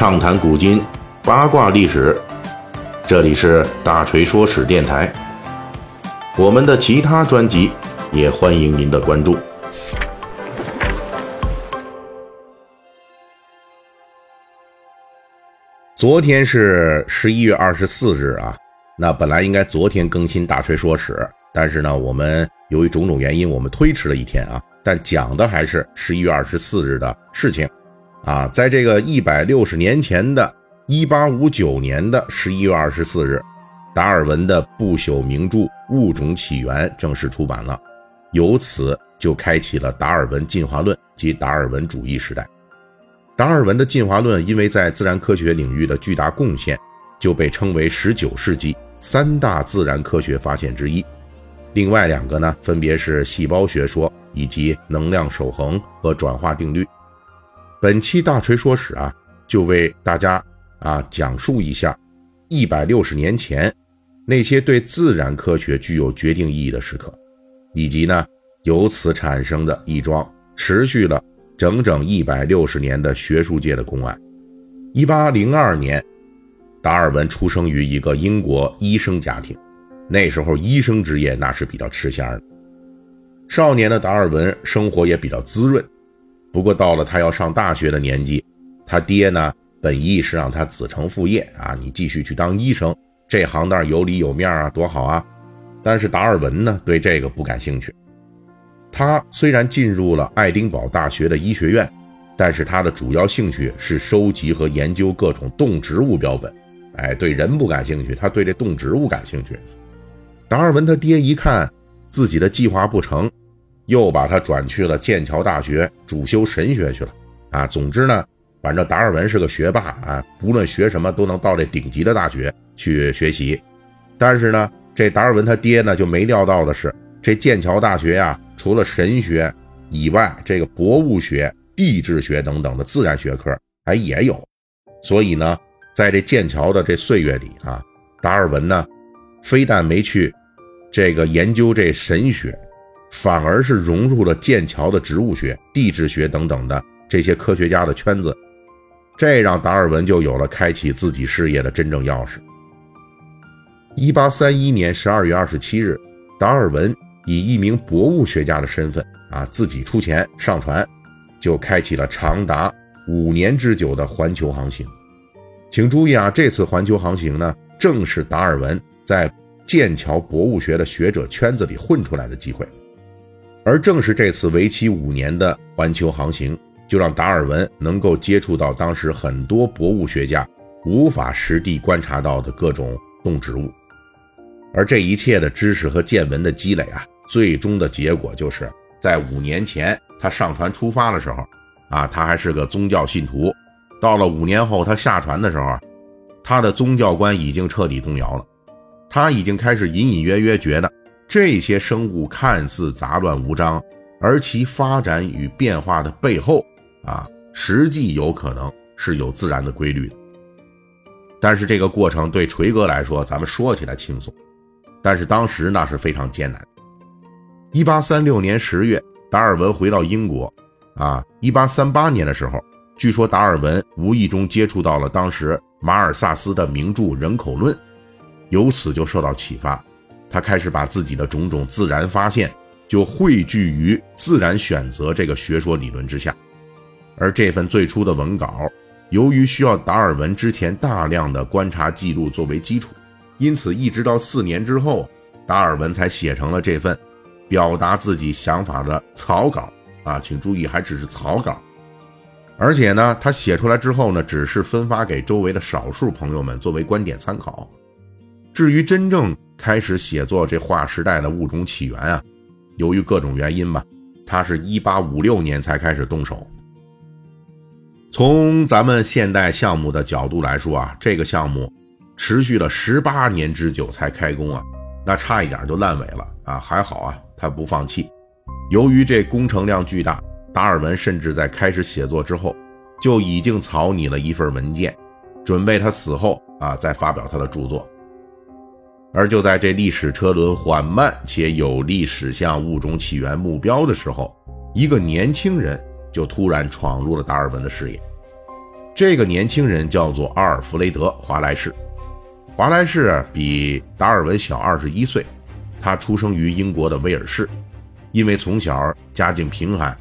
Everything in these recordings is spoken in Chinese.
畅谈古今，八卦历史。这里是大锤说史电台。我们的其他专辑也欢迎您的关注。昨天是十一月二十四日啊，那本来应该昨天更新大锤说史，但是呢，我们由于种种原因，我们推迟了一天啊。但讲的还是十一月二十四日的事情，啊，在这个一百六十年前的一八五九年的十一月二十四日，达尔文的不朽名著《物种起源》正式出版了，由此就开启了达尔文进化论及达尔文主义时代。达尔文的进化论因为在自然科学领域的巨大贡献，就被称为十九世纪三大自然科学发现之一。另外两个呢，分别是细胞学说。以及能量守恒和转化定律。本期大锤说史啊，就为大家啊讲述一下一百六十年前那些对自然科学具有决定意义的时刻，以及呢由此产生的一桩持续了整整一百六十年的学术界的公案。一八零二年，达尔文出生于一个英国医生家庭，那时候医生职业那是比较吃香的。少年的达尔文生活也比较滋润，不过到了他要上大学的年纪，他爹呢本意是让他子承父业啊，你继续去当医生，这行当有里有面啊，多好啊！但是达尔文呢对这个不感兴趣。他虽然进入了爱丁堡大学的医学院，但是他的主要兴趣是收集和研究各种动植物标本。哎，对人不感兴趣，他对这动植物感兴趣。达尔文他爹一看自己的计划不成。又把他转去了剑桥大学主修神学去了啊！总之呢，反正达尔文是个学霸啊，不论学什么都能到这顶级的大学去学习。但是呢，这达尔文他爹呢就没料到的是，这剑桥大学呀，除了神学以外，这个博物学、地质学等等的自然学科还也有。所以呢，在这剑桥的这岁月里啊，达尔文呢，非但没去这个研究这神学。反而是融入了剑桥的植物学、地质学等等的这些科学家的圈子，这让达尔文就有了开启自己事业的真正钥匙。一八三一年十二月二十七日，达尔文以一名博物学家的身份啊，自己出钱上船，就开启了长达五年之久的环球航行。请注意啊，这次环球航行呢，正是达尔文在剑桥博物学的学者圈子里混出来的机会。而正是这次为期五年的环球航行，就让达尔文能够接触到当时很多博物学家无法实地观察到的各种动植物。而这一切的知识和见闻的积累啊，最终的结果就是在五年前他上船出发的时候，啊，他还是个宗教信徒。到了五年后他下船的时候，他的宗教观已经彻底动摇了，他已经开始隐隐约约觉得。这些生物看似杂乱无章，而其发展与变化的背后，啊，实际有可能是有自然的规律的。但是这个过程对锤哥来说，咱们说起来轻松，但是当时那是非常艰难。一八三六年十月，达尔文回到英国，啊，一八三八年的时候，据说达尔文无意中接触到了当时马尔萨斯的名著《人口论》，由此就受到启发。他开始把自己的种种自然发现，就汇聚于自然选择这个学说理论之下。而这份最初的文稿，由于需要达尔文之前大量的观察记录作为基础，因此一直到四年之后，达尔文才写成了这份表达自己想法的草稿。啊，请注意，还只是草稿。而且呢，他写出来之后呢，只是分发给周围的少数朋友们作为观点参考。至于真正开始写作这划时代的物种起源啊，由于各种原因吧，他是一八五六年才开始动手。从咱们现代项目的角度来说啊，这个项目持续了十八年之久才开工啊，那差一点就烂尾了啊。还好啊，他不放弃。由于这工程量巨大，达尔文甚至在开始写作之后就已经草拟了一份文件，准备他死后啊再发表他的著作。而就在这历史车轮缓慢且有力驶向物种起源目标的时候，一个年轻人就突然闯入了达尔文的视野。这个年轻人叫做阿尔弗雷德·华莱士。华莱士比达尔文小二十一岁，他出生于英国的威尔士。因为从小家境贫寒，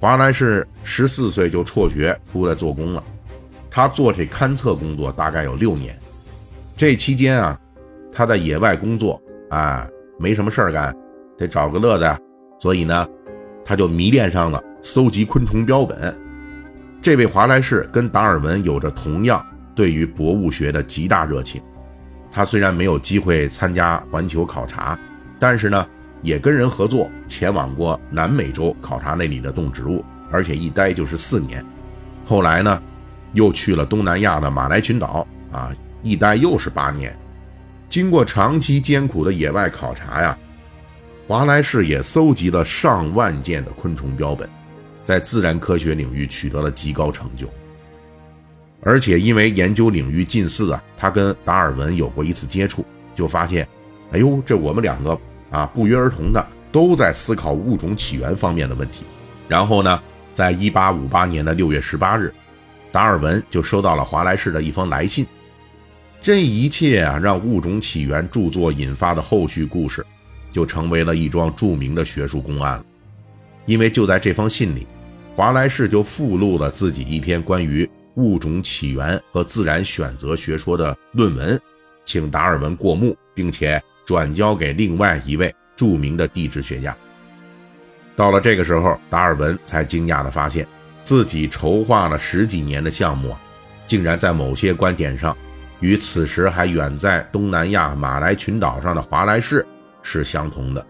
华莱士十四岁就辍学出来做工了。他做这勘测工作大概有六年。这期间啊，他在野外工作，啊，没什么事儿干，得找个乐子，所以呢，他就迷恋上了搜集昆虫标本。这位华莱士跟达尔文有着同样对于博物学的极大热情。他虽然没有机会参加环球考察，但是呢。也跟人合作，前往过南美洲考察那里的动植物，而且一待就是四年。后来呢，又去了东南亚的马来群岛，啊，一待又是八年。经过长期艰苦的野外考察呀，华莱士也搜集了上万件的昆虫标本，在自然科学领域取得了极高成就。而且因为研究领域近似啊，他跟达尔文有过一次接触，就发现，哎呦，这我们两个。啊，不约而同的都在思考物种起源方面的问题。然后呢，在一八五八年的六月十八日，达尔文就收到了华莱士的一封来信。这一切啊，让物种起源著作引发的后续故事，就成为了一桩著名的学术公案。因为就在这封信里，华莱士就附录了自己一篇关于物种起源和自然选择学说的论文，请达尔文过目，并且。转交给另外一位著名的地质学家。到了这个时候，达尔文才惊讶地发现，自己筹划了十几年的项目啊，竟然在某些观点上，与此时还远在东南亚马来群岛上的华莱士是相同的。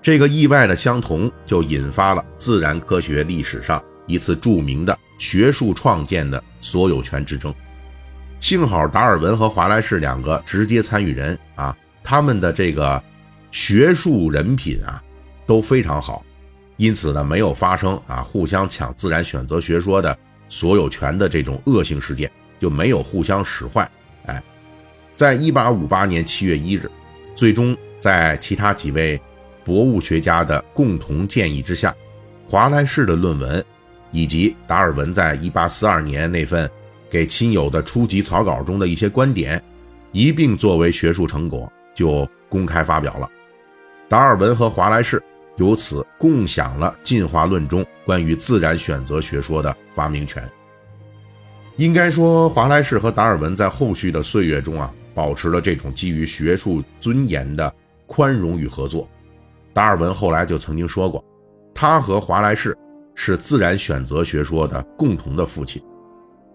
这个意外的相同，就引发了自然科学历史上一次著名的学术创建的所有权之争。幸好达尔文和华莱士两个直接参与人啊，他们的这个学术人品啊都非常好，因此呢没有发生啊互相抢自然选择学说的所有权的这种恶性事件，就没有互相使坏。哎，在一八五八年七月一日，最终在其他几位博物学家的共同建议之下，华莱士的论文以及达尔文在一八四二年那份。给亲友的初级草稿中的一些观点，一并作为学术成果就公开发表了。达尔文和华莱士由此共享了进化论中关于自然选择学说的发明权。应该说，华莱士和达尔文在后续的岁月中啊，保持了这种基于学术尊严的宽容与合作。达尔文后来就曾经说过，他和华莱士是自然选择学说的共同的父亲。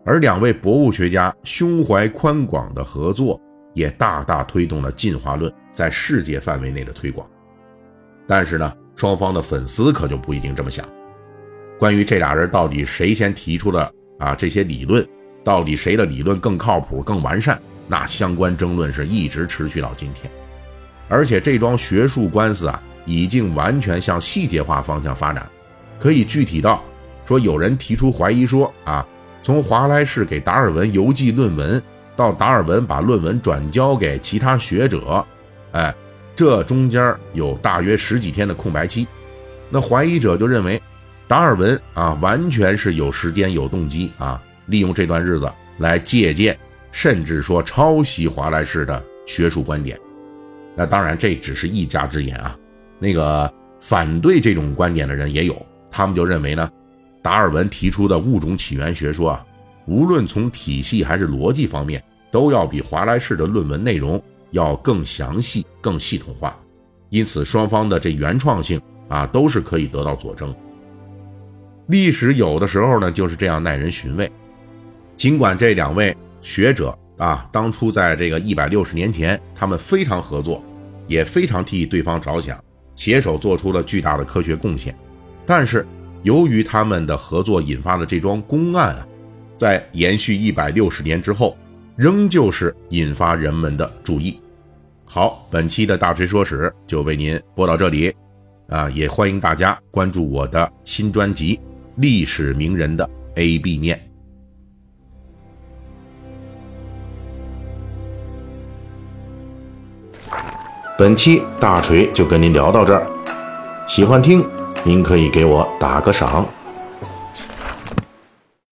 而两位博物学家胸怀宽广的合作，也大大推动了进化论在世界范围内的推广。但是呢，双方的粉丝可就不一定这么想。关于这俩人到底谁先提出了啊这些理论，到底谁的理论更靠谱、更完善，那相关争论是一直持续到今天。而且这桩学术官司啊，已经完全向细节化方向发展，可以具体到说，有人提出怀疑说啊。从华莱士给达尔文邮寄论文，到达尔文把论文转交给其他学者，哎，这中间有大约十几天的空白期。那怀疑者就认为，达尔文啊，完全是有时间、有动机啊，利用这段日子来借鉴，甚至说抄袭华莱士的学术观点。那当然，这只是一家之言啊。那个反对这种观点的人也有，他们就认为呢。达尔文提出的物种起源学说啊，无论从体系还是逻辑方面，都要比华莱士的论文内容要更详细、更系统化。因此，双方的这原创性啊，都是可以得到佐证。历史有的时候呢，就是这样耐人寻味。尽管这两位学者啊，当初在这个一百六十年前，他们非常合作，也非常替对方着想，携手做出了巨大的科学贡献，但是。由于他们的合作引发的这桩公案啊，在延续一百六十年之后，仍旧是引发人们的注意。好，本期的大锤说史就为您播到这里，啊，也欢迎大家关注我的新专辑《历史名人的 A B 面》。本期大锤就跟您聊到这儿，喜欢听。您可以给我打个赏。